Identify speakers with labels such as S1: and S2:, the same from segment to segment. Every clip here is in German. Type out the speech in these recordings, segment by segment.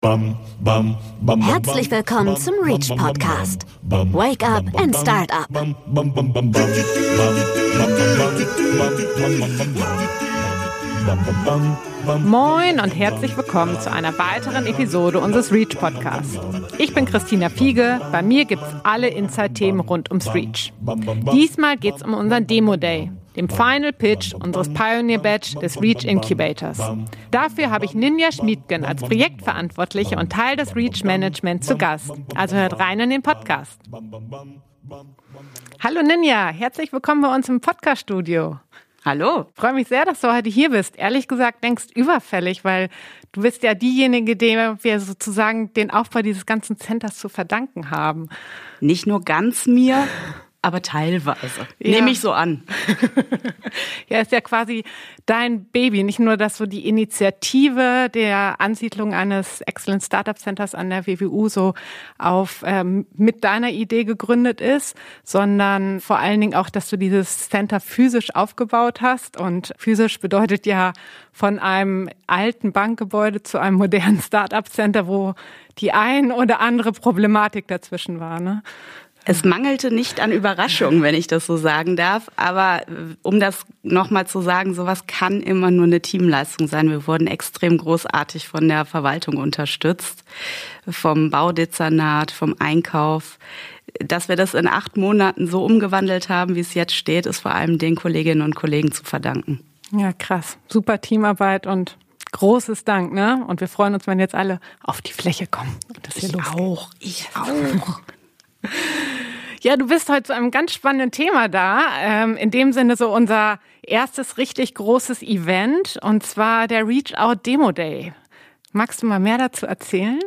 S1: Herzlich willkommen zum Reach Podcast. Wake up and start up.
S2: Moin und herzlich willkommen zu einer weiteren Episode unseres Reach Podcasts. Ich bin Christina Fiege. Bei mir gibt's alle Inside-Themen rund ums Reach. Diesmal geht's um unseren Demo Day, dem Final Pitch unseres Pioneer Badge des Reach Incubators. Dafür habe ich Ninja Schmiedgen als Projektverantwortliche und Teil des Reach Management zu Gast. Also hört rein in den Podcast. Hallo Ninja, herzlich willkommen bei uns im Podcast-Studio.
S3: Hallo.
S2: Ich freue mich sehr, dass du heute hier bist. Ehrlich gesagt, denkst überfällig, weil du bist ja diejenige, der wir sozusagen den Aufbau dieses ganzen Centers zu verdanken haben.
S3: Nicht nur ganz mir, aber teilweise. Ja. Nehme ich so an.
S2: ja, ist ja quasi dein Baby. Nicht nur, dass so die Initiative der Ansiedlung eines Excellent Startup Centers an der WWU so auf ähm, mit deiner Idee gegründet ist, sondern vor allen Dingen auch, dass du dieses Center physisch aufgebaut hast. Und physisch bedeutet ja von einem alten Bankgebäude zu einem modernen Startup Center, wo die ein oder andere Problematik dazwischen war. Ne?
S3: Es mangelte nicht an Überraschungen, wenn ich das so sagen darf. Aber äh, um das nochmal zu sagen, sowas kann immer nur eine Teamleistung sein. Wir wurden extrem großartig von der Verwaltung unterstützt, vom Baudezernat, vom Einkauf. Dass wir das in acht Monaten so umgewandelt haben, wie es jetzt steht, ist vor allem den Kolleginnen und Kollegen zu verdanken.
S2: Ja, krass. Super Teamarbeit und großes Dank, ne? Und wir freuen uns, wenn jetzt alle auf die Fläche kommen.
S3: Und das hier ich losgeht. auch, ich auch.
S2: Ja, du bist heute zu einem ganz spannenden Thema da. Ähm, in dem Sinne so unser erstes richtig großes Event und zwar der Reach Out Demo Day. Magst du mal mehr dazu erzählen?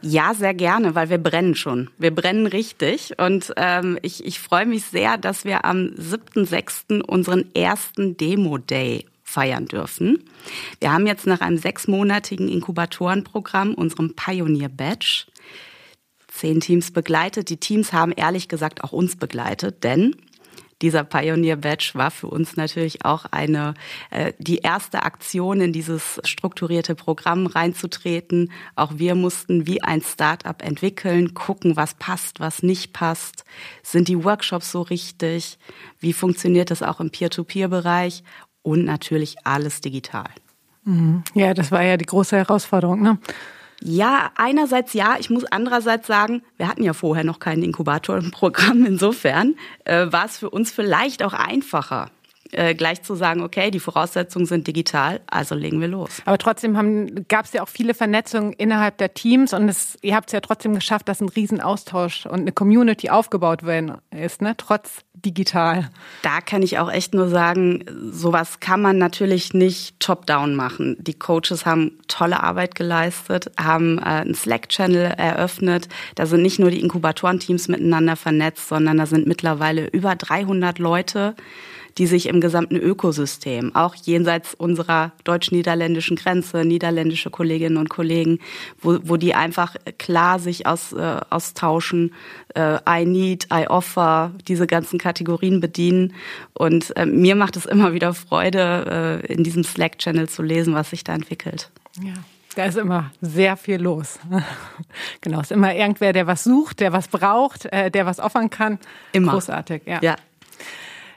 S3: Ja, sehr gerne, weil wir brennen schon. Wir brennen richtig. Und ähm, ich, ich freue mich sehr, dass wir am 7.6. unseren ersten Demo-Day feiern dürfen. Wir haben jetzt nach einem sechsmonatigen Inkubatorenprogramm, unserem Pioneer Badge, zehn Teams begleitet. Die Teams haben ehrlich gesagt auch uns begleitet, denn dieser Pioneer Badge war für uns natürlich auch eine äh, die erste Aktion in dieses strukturierte Programm reinzutreten. Auch wir mussten wie ein Startup entwickeln, gucken, was passt, was nicht passt. Sind die Workshops so richtig? Wie funktioniert das auch im Peer-to-Peer-Bereich? Und natürlich alles digital.
S2: Mhm. Ja, das war ja die große Herausforderung. Ne?
S3: Ja, einerseits ja. Ich muss andererseits sagen, wir hatten ja vorher noch kein Inkubatorprogramm. Insofern äh, war es für uns vielleicht auch einfacher, äh, gleich zu sagen, okay, die Voraussetzungen sind digital, also legen wir los.
S2: Aber trotzdem gab es ja auch viele Vernetzungen innerhalb der Teams und es, ihr habt es ja trotzdem geschafft, dass ein Riesenaustausch und eine Community aufgebaut werden ist, ne? trotz digital.
S3: Da kann ich auch echt nur sagen, sowas kann man natürlich nicht top-down machen. Die Coaches haben tolle Arbeit geleistet, haben äh, einen Slack-Channel eröffnet. Da sind nicht nur die Inkubatorenteams miteinander vernetzt, sondern da sind mittlerweile über 300 Leute, die sich im gesamten Ökosystem, auch jenseits unserer deutsch-niederländischen Grenze, niederländische Kolleginnen und Kollegen, wo, wo die einfach klar sich aus, äh, austauschen, äh, I need, I offer, diese ganzen Kategorien bedienen. Und äh, mir macht es immer wieder Freude, äh, in diesem Slack-Channel zu lesen, was sich da entwickelt.
S2: Ja. Da ist immer sehr viel los. genau, es ist immer irgendwer, der was sucht, der was braucht, äh, der was offern kann.
S3: Immer.
S2: Großartig, ja.
S3: ja.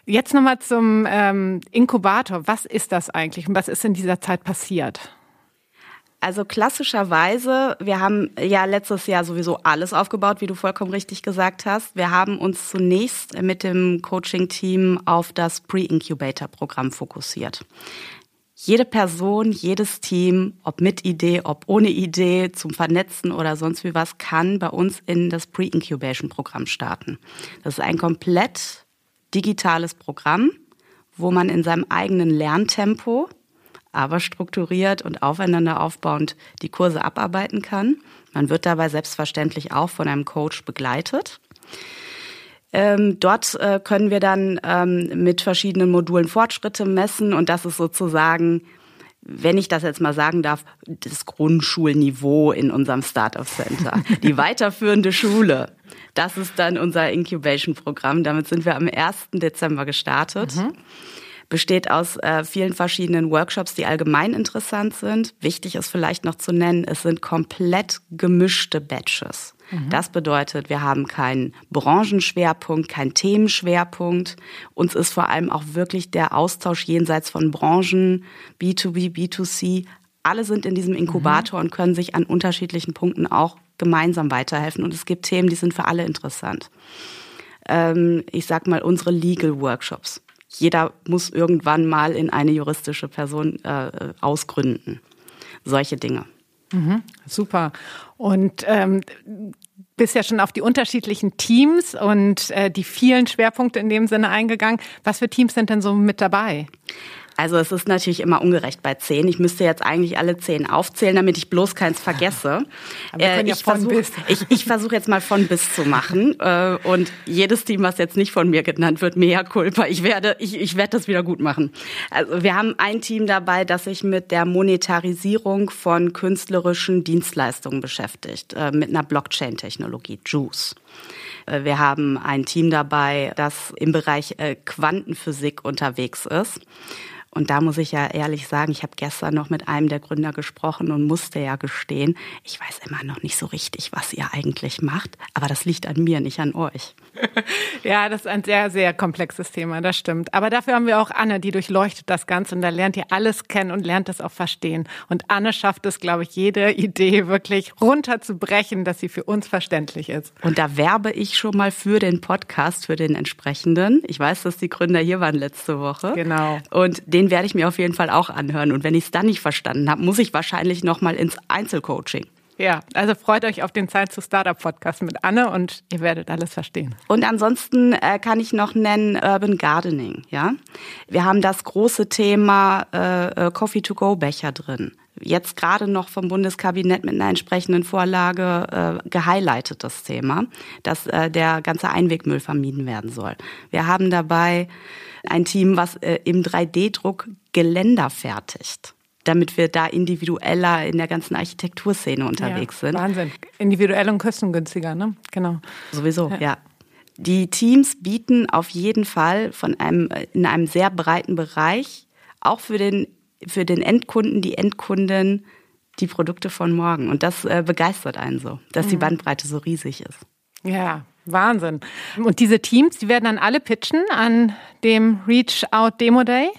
S2: Jetzt nochmal zum ähm, Inkubator. Was ist das eigentlich und was ist in dieser Zeit passiert?
S3: Also klassischerweise, wir haben ja letztes Jahr sowieso alles aufgebaut, wie du vollkommen richtig gesagt hast. Wir haben uns zunächst mit dem Coaching-Team auf das Pre-Incubator-Programm fokussiert. Jede Person, jedes Team, ob mit Idee, ob ohne Idee, zum Vernetzen oder sonst wie was, kann bei uns in das Pre-Incubation-Programm starten. Das ist ein komplett digitales Programm, wo man in seinem eigenen Lerntempo, aber strukturiert und aufeinander aufbauend die Kurse abarbeiten kann. Man wird dabei selbstverständlich auch von einem Coach begleitet. Ähm, dort äh, können wir dann ähm, mit verschiedenen Modulen Fortschritte messen und das ist sozusagen, wenn ich das jetzt mal sagen darf, das Grundschulniveau in unserem Startup Center, die weiterführende Schule. Das ist dann unser Incubation-Programm. Damit sind wir am 1. Dezember gestartet. Mhm. besteht aus äh, vielen verschiedenen Workshops, die allgemein interessant sind. Wichtig ist vielleicht noch zu nennen, es sind komplett gemischte Batches. Mhm. Das bedeutet, wir haben keinen Branchenschwerpunkt, keinen Themenschwerpunkt. Uns ist vor allem auch wirklich der Austausch jenseits von Branchen, B2B, B2C. Alle sind in diesem Inkubator mhm. und können sich an unterschiedlichen Punkten auch gemeinsam weiterhelfen. Und es gibt Themen, die sind für alle interessant. Ähm, ich sag mal, unsere Legal Workshops jeder muss irgendwann mal in eine juristische Person äh, ausgründen. Solche Dinge.
S2: Mhm, super. Und ähm, bist ja schon auf die unterschiedlichen Teams und äh, die vielen Schwerpunkte in dem Sinne eingegangen. Was für Teams sind denn so mit dabei?
S3: Also es ist natürlich immer ungerecht bei zehn. Ich müsste jetzt eigentlich alle zehn aufzählen, damit ich bloß keins vergesse.
S2: Äh, ich versuche
S3: ich, ich versuch jetzt mal von bis zu machen. Äh, und jedes Team, was jetzt nicht von mir genannt wird, mea culpa. Ich werde, ich, ich werde das wieder gut machen. Also wir haben ein Team dabei, das sich mit der Monetarisierung von künstlerischen Dienstleistungen beschäftigt, äh, mit einer Blockchain-Technologie, Juice. Wir haben ein Team dabei, das im Bereich Quantenphysik unterwegs ist. Und da muss ich ja ehrlich sagen, ich habe gestern noch mit einem der Gründer gesprochen und musste ja gestehen, ich weiß immer noch nicht so richtig, was ihr eigentlich macht. Aber das liegt an mir, nicht an euch.
S2: Ja, das ist ein sehr, sehr komplexes Thema, das stimmt. Aber dafür haben wir auch Anne, die durchleuchtet das Ganze und da lernt ihr alles kennen und lernt es auch verstehen. Und Anne schafft es, glaube ich, jede Idee wirklich runterzubrechen, dass sie für uns verständlich ist.
S3: Und da werbe ich schon mal für den Podcast, für den entsprechenden. Ich weiß, dass die Gründer hier waren letzte Woche.
S2: Genau.
S3: Und den werde ich mir auf jeden Fall auch anhören. Und wenn ich es dann nicht verstanden habe, muss ich wahrscheinlich noch mal ins Einzelcoaching.
S2: Ja, also freut euch auf den Zeit zu Startup Podcast mit Anne und ihr werdet alles verstehen.
S3: Und ansonsten äh, kann ich noch nennen Urban Gardening. Ja, wir haben das große Thema äh, äh Coffee to Go Becher drin. Jetzt gerade noch vom Bundeskabinett mit einer entsprechenden Vorlage äh, gehighlightet das Thema, dass äh, der ganze Einwegmüll vermieden werden soll. Wir haben dabei ein Team, was äh, im 3D-Druck Geländer fertigt damit wir da individueller in der ganzen Architekturszene unterwegs ja, sind.
S2: Wahnsinn. Individuell und kostengünstiger, ne? Genau.
S3: Sowieso, ja. ja. Die Teams bieten auf jeden Fall von einem, in einem sehr breiten Bereich auch für den, für den Endkunden, die Endkunden, die Produkte von morgen. Und das äh, begeistert einen so, dass mhm. die Bandbreite so riesig ist.
S2: Ja, Wahnsinn. Und diese Teams, die werden dann alle pitchen an dem Reach Out Demo Day?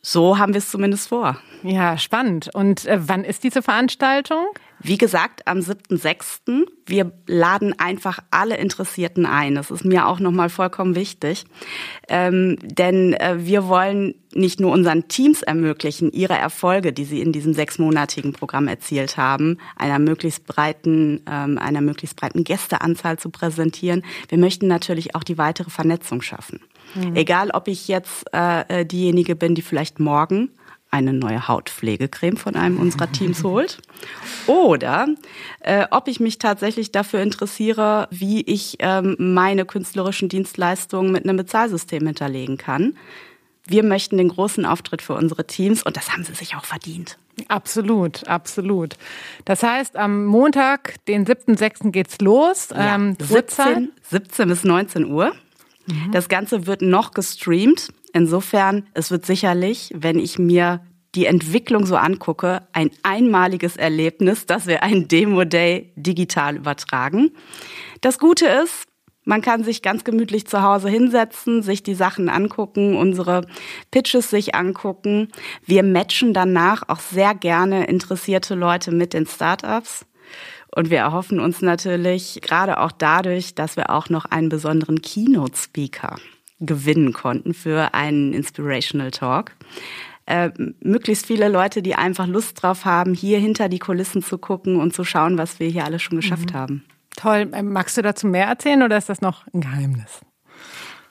S3: So haben wir es zumindest vor.
S2: Ja, spannend. Und äh, wann ist diese Veranstaltung?
S3: Wie gesagt, am 7.6. Wir laden einfach alle Interessierten ein. Das ist mir auch nochmal vollkommen wichtig. Ähm, denn äh, wir wollen nicht nur unseren Teams ermöglichen, ihre Erfolge, die sie in diesem sechsmonatigen Programm erzielt haben, einer möglichst breiten, ähm, einer möglichst breiten Gästeanzahl zu präsentieren. Wir möchten natürlich auch die weitere Vernetzung schaffen. Mhm. Egal, ob ich jetzt äh, äh diejenige bin, die vielleicht morgen eine neue Hautpflegecreme von einem unserer Teams holt. Oder äh, ob ich mich tatsächlich dafür interessiere, wie ich ähm, meine künstlerischen Dienstleistungen mit einem Bezahlsystem hinterlegen kann. Wir möchten den großen Auftritt für unsere Teams und das haben sie sich auch verdient.
S2: Absolut, absolut. Das heißt, am Montag, den 7.6. geht's los.
S3: Ja, ähm, 17, 17 bis 19 Uhr. Mhm. Das Ganze wird noch gestreamt. Insofern, es wird sicherlich, wenn ich mir die Entwicklung so angucke, ein einmaliges Erlebnis, dass wir einen Demo-Day digital übertragen. Das Gute ist, man kann sich ganz gemütlich zu Hause hinsetzen, sich die Sachen angucken, unsere Pitches sich angucken. Wir matchen danach auch sehr gerne interessierte Leute mit den Startups. Und wir erhoffen uns natürlich gerade auch dadurch, dass wir auch noch einen besonderen Keynote-Speaker gewinnen konnten für einen Inspirational Talk. Äh, möglichst viele Leute, die einfach Lust drauf haben, hier hinter die Kulissen zu gucken und zu schauen, was wir hier alles schon geschafft mhm. haben.
S2: Toll. Ähm, magst du dazu mehr erzählen oder ist das noch ein Geheimnis?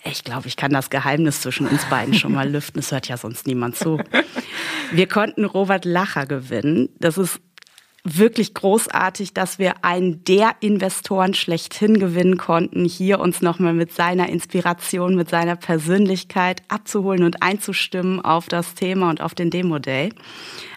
S3: Ich glaube, ich kann das Geheimnis zwischen uns beiden schon mal lüften. Es hört ja sonst niemand zu. Wir konnten Robert Lacher gewinnen. Das ist wirklich großartig, dass wir einen der Investoren schlechthin gewinnen konnten, hier uns nochmal mit seiner Inspiration, mit seiner Persönlichkeit abzuholen und einzustimmen auf das Thema und auf den Demo Day.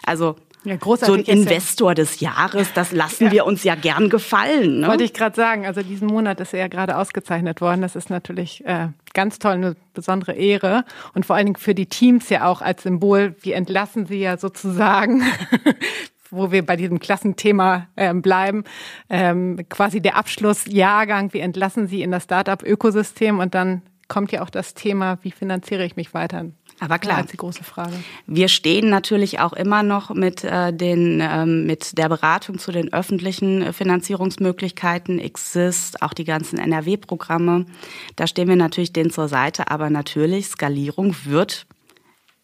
S3: Also ja, so ein Investor des Jahres, das lassen ja. wir uns ja gern gefallen.
S2: Ne? Wollte ich gerade sagen, also diesen Monat ist er ja gerade ausgezeichnet worden. Das ist natürlich äh, ganz toll, eine besondere Ehre und vor allen Dingen für die Teams ja auch als Symbol. Wir entlassen sie ja sozusagen wo wir bei diesem Klassenthema ähm, bleiben, ähm, quasi der Abschlussjahrgang, wir entlassen sie in das Startup-Ökosystem und dann kommt ja auch das Thema, wie finanziere ich mich weiter?
S3: Aber klar,
S2: ja, die große Frage.
S3: Wir stehen natürlich auch immer noch mit äh, den ähm, mit der Beratung zu den öffentlichen Finanzierungsmöglichkeiten, Exist, auch die ganzen NRW-Programme. Da stehen wir natürlich denen zur Seite. Aber natürlich Skalierung wird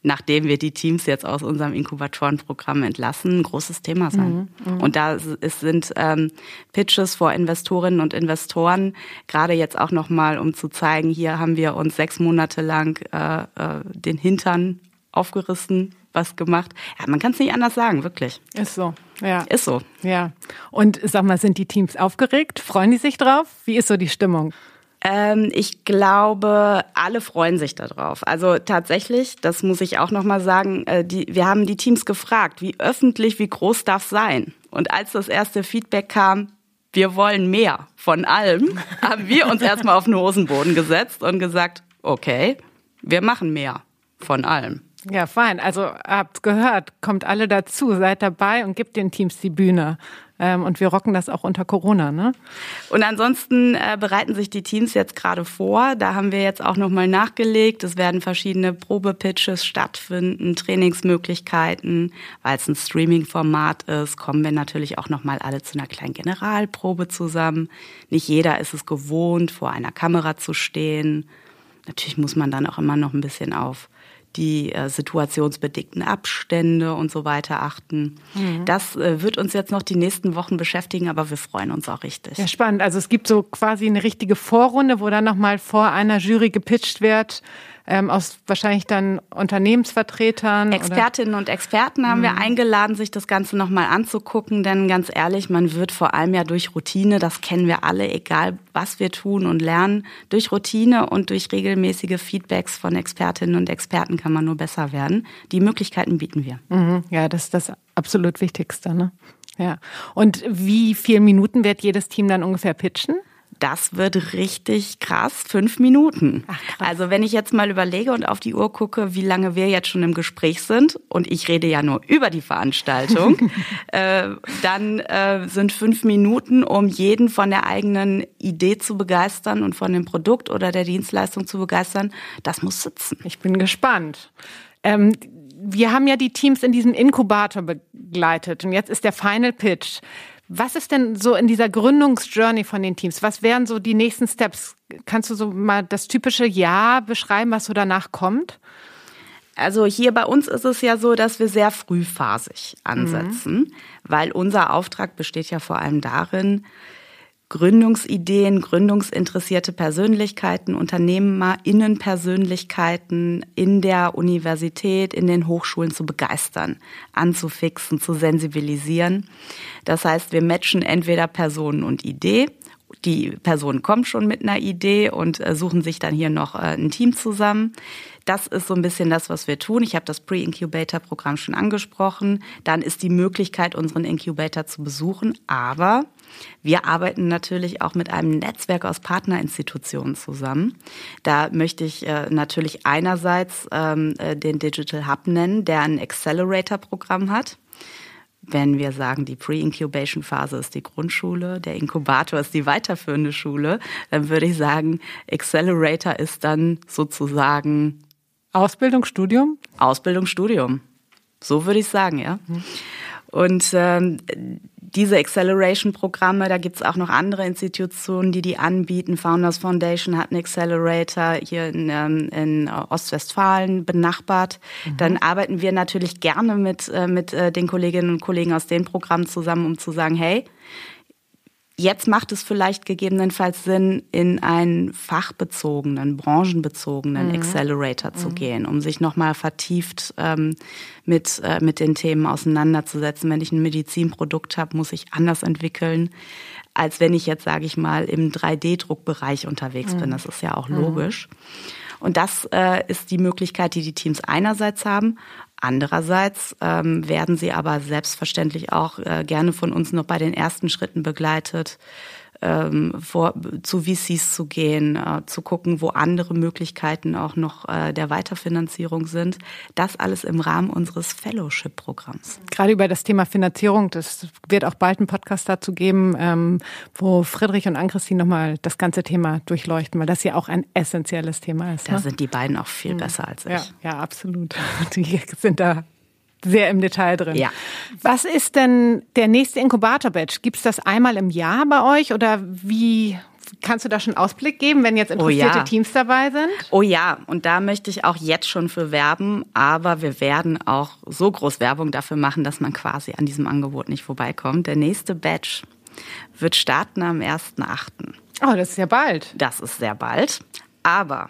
S3: nachdem wir die Teams jetzt aus unserem Inkubatorenprogramm entlassen, ein großes Thema sein. Mhm, mh. Und da ist, sind ähm, Pitches vor Investorinnen und Investoren, gerade jetzt auch nochmal, um zu zeigen, hier haben wir uns sechs Monate lang äh, äh, den Hintern aufgerissen, was gemacht. Ja, man kann es nicht anders sagen, wirklich.
S2: Ist so, ja.
S3: Ist so.
S2: Ja. Und sag mal, sind die Teams aufgeregt? Freuen die sich drauf? Wie ist so die Stimmung?
S3: Ähm, ich glaube, alle freuen sich darauf. Also tatsächlich, das muss ich auch nochmal sagen, äh, die, wir haben die Teams gefragt, wie öffentlich, wie groß darf sein? Und als das erste Feedback kam, wir wollen mehr von allem, haben wir uns erstmal auf den Hosenboden gesetzt und gesagt, okay, wir machen mehr von allem.
S2: Ja, fein. Also habt gehört, kommt alle dazu, seid dabei und gebt den Teams die Bühne. Ähm, und wir rocken das auch unter Corona, ne?
S3: Und ansonsten äh, bereiten sich die Teams jetzt gerade vor. Da haben wir jetzt auch nochmal nachgelegt. Es werden verschiedene Probepitches stattfinden, Trainingsmöglichkeiten. Weil es ein Streaming-Format ist, kommen wir natürlich auch nochmal alle zu einer kleinen Generalprobe zusammen. Nicht jeder ist es gewohnt, vor einer Kamera zu stehen. Natürlich muss man dann auch immer noch ein bisschen auf die äh, situationsbedingten Abstände und so weiter achten. Mhm. Das äh, wird uns jetzt noch die nächsten Wochen beschäftigen, aber wir freuen uns auch richtig.
S2: Ja, spannend. Also es gibt so quasi eine richtige Vorrunde, wo dann nochmal vor einer Jury gepitcht wird, ähm, aus wahrscheinlich dann Unternehmensvertretern.
S3: Expertinnen
S2: oder?
S3: und Experten haben mhm. wir eingeladen, sich das Ganze nochmal anzugucken, denn ganz ehrlich, man wird vor allem ja durch Routine, das kennen wir alle, egal was wir tun und lernen, durch Routine und durch regelmäßige Feedbacks von Expertinnen und Experten kann man nur besser werden. Die Möglichkeiten bieten wir.
S2: Mhm. Ja, das ist das absolut Wichtigste. Ne? Ja. Und wie viele Minuten wird jedes Team dann ungefähr pitchen?
S3: Das wird richtig krass. Fünf Minuten. Ach, krass. Also wenn ich jetzt mal überlege und auf die Uhr gucke, wie lange wir jetzt schon im Gespräch sind, und ich rede ja nur über die Veranstaltung, äh, dann äh, sind fünf Minuten, um jeden von der eigenen Idee zu begeistern und von dem Produkt oder der Dienstleistung zu begeistern. Das muss sitzen.
S2: Ich bin gespannt. Ähm, wir haben ja die Teams in diesem Inkubator begleitet und jetzt ist der Final Pitch. Was ist denn so in dieser Gründungsjourney von den Teams? Was wären so die nächsten Steps? Kannst du so mal das typische Jahr beschreiben, was so danach kommt?
S3: Also hier bei uns ist es ja so, dass wir sehr frühphasig ansetzen, mhm. weil unser Auftrag besteht ja vor allem darin, Gründungsideen, gründungsinteressierte Persönlichkeiten, Unternehmerinnenpersönlichkeiten in der Universität, in den Hochschulen zu begeistern, anzufixen, zu sensibilisieren. Das heißt, wir matchen entweder Personen und Idee. Die Person kommt schon mit einer Idee und äh, suchen sich dann hier noch äh, ein Team zusammen. Das ist so ein bisschen das, was wir tun. Ich habe das Pre-Incubator-Programm schon angesprochen. Dann ist die Möglichkeit, unseren Incubator zu besuchen. Aber wir arbeiten natürlich auch mit einem Netzwerk aus Partnerinstitutionen zusammen. Da möchte ich äh, natürlich einerseits ähm, äh, den Digital Hub nennen, der ein Accelerator-Programm hat. Wenn wir sagen, die Pre-Incubation-Phase ist die Grundschule, der Inkubator ist die weiterführende Schule, dann würde ich sagen, Accelerator ist dann sozusagen
S2: Ausbildung, Studium?
S3: Ausbildung, Studium. So würde ich sagen, ja. Mhm. Und ähm, diese Acceleration-Programme, da gibt's auch noch andere Institutionen, die die anbieten. Founders Foundation hat einen Accelerator hier in, ähm, in Ostwestfalen benachbart. Mhm. Dann arbeiten wir natürlich gerne mit, äh, mit äh, den Kolleginnen und Kollegen aus den Programmen zusammen, um zu sagen, hey, Jetzt macht es vielleicht gegebenenfalls Sinn, in einen fachbezogenen, branchenbezogenen mhm. Accelerator zu mhm. gehen, um sich nochmal vertieft ähm, mit, äh, mit den Themen auseinanderzusetzen. Wenn ich ein Medizinprodukt habe, muss ich anders entwickeln, als wenn ich jetzt, sage ich mal, im 3D-Druckbereich unterwegs mhm. bin. Das ist ja auch mhm. logisch. Und das äh, ist die Möglichkeit, die die Teams einerseits haben. Andererseits ähm, werden sie aber selbstverständlich auch äh, gerne von uns noch bei den ersten Schritten begleitet ähm, vor, zu VCs zu gehen, äh, zu gucken, wo andere Möglichkeiten auch noch äh, der Weiterfinanzierung sind. Das alles im Rahmen unseres Fellowship-Programms.
S2: Gerade über das Thema Finanzierung, das wird auch bald einen Podcast dazu geben, ähm, wo Friedrich und Ann-Christine nochmal das ganze Thema durchleuchten, weil das ja auch ein essentielles Thema ist.
S3: Da ne? sind die beiden auch viel mhm. besser als ich.
S2: Ja, ja, absolut. Die sind da sehr im Detail drin.
S3: Ja.
S2: Was ist denn der nächste Inkubator-Batch? Gibt es das einmal im Jahr bei euch oder wie Kannst du da schon Ausblick geben, wenn jetzt interessierte oh ja. Teams dabei sind?
S3: Oh ja, und da möchte ich auch jetzt schon für werben, aber wir werden auch so groß Werbung dafür machen, dass man quasi an diesem Angebot nicht vorbeikommt. Der nächste Batch wird starten am 1.8.
S2: Oh, das ist ja bald.
S3: Das ist sehr bald. Aber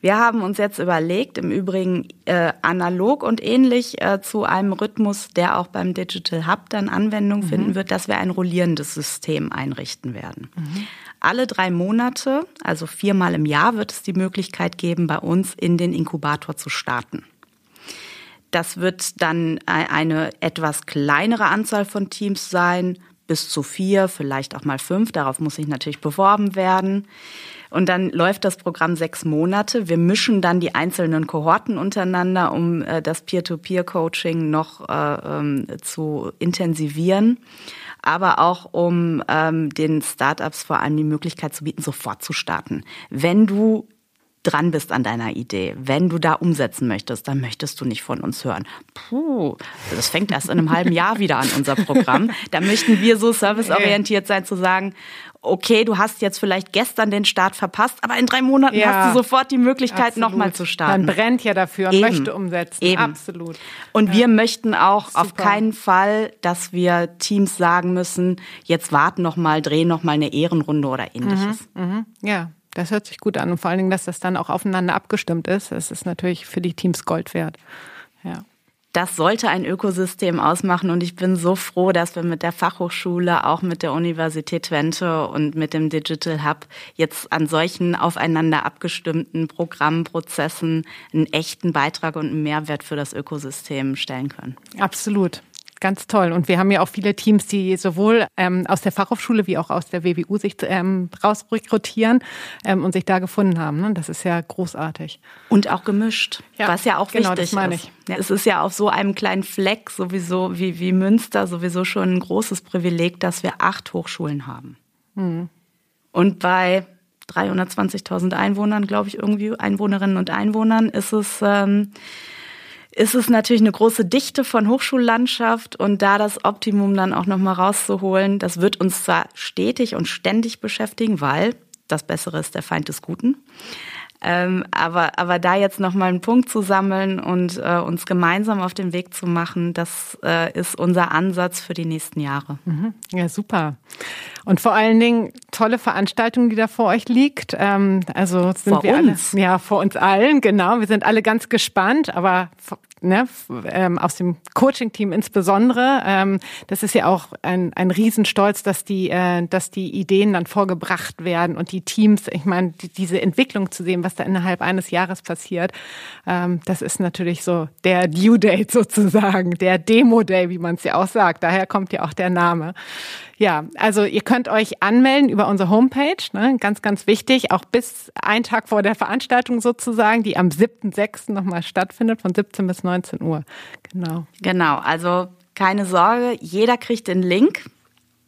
S3: wir haben uns jetzt überlegt, im Übrigen äh, analog und ähnlich äh, zu einem Rhythmus, der auch beim Digital Hub dann Anwendung mhm. finden wird, dass wir ein rollierendes System einrichten werden. Mhm. Alle drei Monate, also viermal im Jahr, wird es die Möglichkeit geben, bei uns in den Inkubator zu starten. Das wird dann eine etwas kleinere Anzahl von Teams sein, bis zu vier, vielleicht auch mal fünf. Darauf muss ich natürlich beworben werden. Und dann läuft das Programm sechs Monate. Wir mischen dann die einzelnen Kohorten untereinander, um äh, das Peer-to-Peer-Coaching noch äh, ähm, zu intensivieren aber auch um ähm, den Startups vor allem die Möglichkeit zu bieten, sofort zu starten. Wenn du dran bist an deiner Idee, wenn du da umsetzen möchtest, dann möchtest du nicht von uns hören. Puh, das fängt erst in einem halben Jahr wieder an, unser Programm. Da möchten wir so serviceorientiert sein, zu sagen, okay, du hast jetzt vielleicht gestern den Start verpasst, aber in drei Monaten ja, hast du sofort die Möglichkeit, nochmal zu starten.
S2: Man brennt ja dafür und Eben. möchte umsetzen. Eben. Absolut.
S3: Und ja. wir möchten auch Super. auf keinen Fall, dass wir Teams sagen müssen, jetzt warten nochmal, drehen nochmal eine Ehrenrunde oder ähnliches.
S2: Mhm, mh. Ja, das hört sich gut an. Und vor allen Dingen, dass das dann auch aufeinander abgestimmt ist. Das ist natürlich für die Teams Gold wert. Ja
S3: das sollte ein Ökosystem ausmachen. Und ich bin so froh, dass wir mit der Fachhochschule, auch mit der Universität Twente und mit dem Digital Hub jetzt an solchen aufeinander abgestimmten Programmprozessen einen echten Beitrag und einen Mehrwert für das Ökosystem stellen können.
S2: Absolut. Ganz toll. Und wir haben ja auch viele Teams, die sowohl ähm, aus der Fachhochschule wie auch aus der WWU sich ähm, rausrekrutieren ähm, und sich da gefunden haben. Ne? Das ist ja großartig.
S3: Und auch gemischt, ja, was ja auch genau, wichtig das
S2: meine ich.
S3: Ja. Es ist ja auf so einem kleinen Fleck sowieso wie, wie Münster sowieso schon ein großes Privileg, dass wir acht Hochschulen haben. Mhm. Und bei 320.000 Einwohnern, glaube ich, irgendwie Einwohnerinnen und Einwohnern, ist es ähm, ist es natürlich eine große Dichte von Hochschullandschaft und da das Optimum dann auch nochmal rauszuholen, das wird uns zwar stetig und ständig beschäftigen, weil das Bessere ist der Feind des Guten. Ähm, aber, aber da jetzt nochmal einen Punkt zu sammeln und äh, uns gemeinsam auf den Weg zu machen, das äh, ist unser Ansatz für die nächsten Jahre.
S2: Mhm. Ja, super. Und vor allen Dingen tolle Veranstaltung, die da vor euch liegt. Ähm, also sind
S3: vor
S2: wir
S3: uns.
S2: alle, ja, vor uns allen, genau. Wir sind alle ganz gespannt, aber ne, ähm, aus dem Coaching-Team insbesondere. Ähm, das ist ja auch ein, ein Riesenstolz, dass die, äh, dass die Ideen dann vorgebracht werden und die Teams, ich meine, die, diese Entwicklung zu sehen, was da innerhalb eines Jahres passiert, ähm, das ist natürlich so der Due Date sozusagen, der Demo-Day, wie man es ja auch sagt. Daher kommt ja auch der Name. Ja, also ihr könnt euch anmelden über unsere Homepage, ne? ganz, ganz wichtig, auch bis einen Tag vor der Veranstaltung sozusagen, die am 7.6. nochmal stattfindet, von 17 bis 19 Uhr. Genau.
S3: Genau, also keine Sorge, jeder kriegt den Link.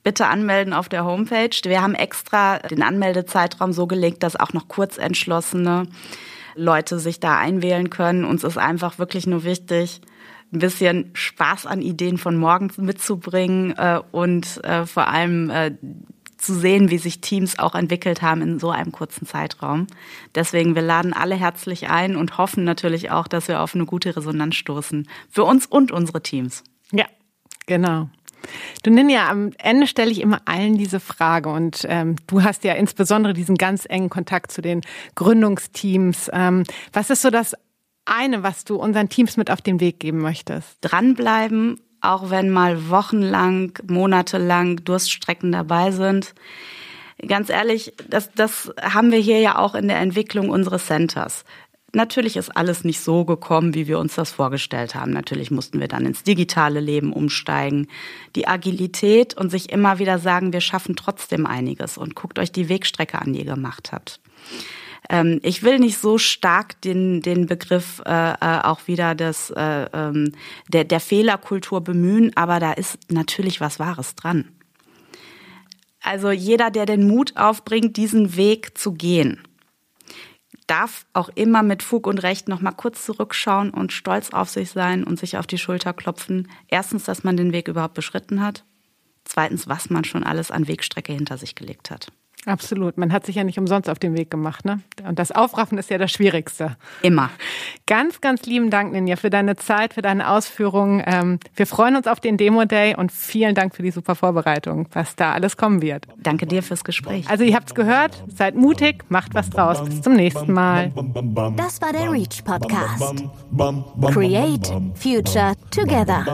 S3: Bitte anmelden auf der Homepage. Wir haben extra den Anmeldezeitraum so gelegt, dass auch noch kurzentschlossene Leute sich da einwählen können. Uns ist einfach wirklich nur wichtig, ein bisschen Spaß an Ideen von morgen mitzubringen äh, und äh, vor allem äh, zu sehen, wie sich Teams auch entwickelt haben in so einem kurzen Zeitraum. Deswegen, wir laden alle herzlich ein und hoffen natürlich auch, dass wir auf eine gute Resonanz stoßen. Für uns und unsere Teams.
S2: Ja, genau. Du ja, am Ende stelle ich immer allen diese Frage und ähm, du hast ja insbesondere diesen ganz engen Kontakt zu den Gründungsteams. Ähm, was ist so das eine, was du unseren Teams mit auf den Weg geben möchtest?
S3: Dranbleiben, auch wenn mal wochenlang, monatelang Durststrecken dabei sind. Ganz ehrlich, das, das haben wir hier ja auch in der Entwicklung unseres Centers. Natürlich ist alles nicht so gekommen, wie wir uns das vorgestellt haben. Natürlich mussten wir dann ins digitale Leben umsteigen. Die Agilität und sich immer wieder sagen, wir schaffen trotzdem einiges und guckt euch die Wegstrecke an, die ihr gemacht habt. Ähm, ich will nicht so stark den, den Begriff äh, äh, auch wieder des, äh, ähm, der, der Fehlerkultur bemühen, aber da ist natürlich was Wahres dran. Also jeder, der den Mut aufbringt, diesen Weg zu gehen, darf auch immer mit Fug und Recht noch mal kurz zurückschauen und stolz auf sich sein und sich auf die Schulter klopfen. Erstens, dass man den Weg überhaupt beschritten hat. Zweitens, was man schon alles an Wegstrecke hinter sich gelegt hat.
S2: Absolut. Man hat sich ja nicht umsonst auf den Weg gemacht, ne? Und das Aufraffen ist ja das Schwierigste.
S3: Immer.
S2: Ganz, ganz lieben Dank, Ninja, für deine Zeit, für deine Ausführungen. Ähm, wir freuen uns auf den Demo Day und vielen Dank für die super Vorbereitung, was da alles kommen wird.
S3: Danke dir fürs Gespräch.
S2: Also, ihr habt's gehört. Seid mutig, macht was draus. Bis zum nächsten Mal.
S1: Das war der Reach Podcast. Create Future Together.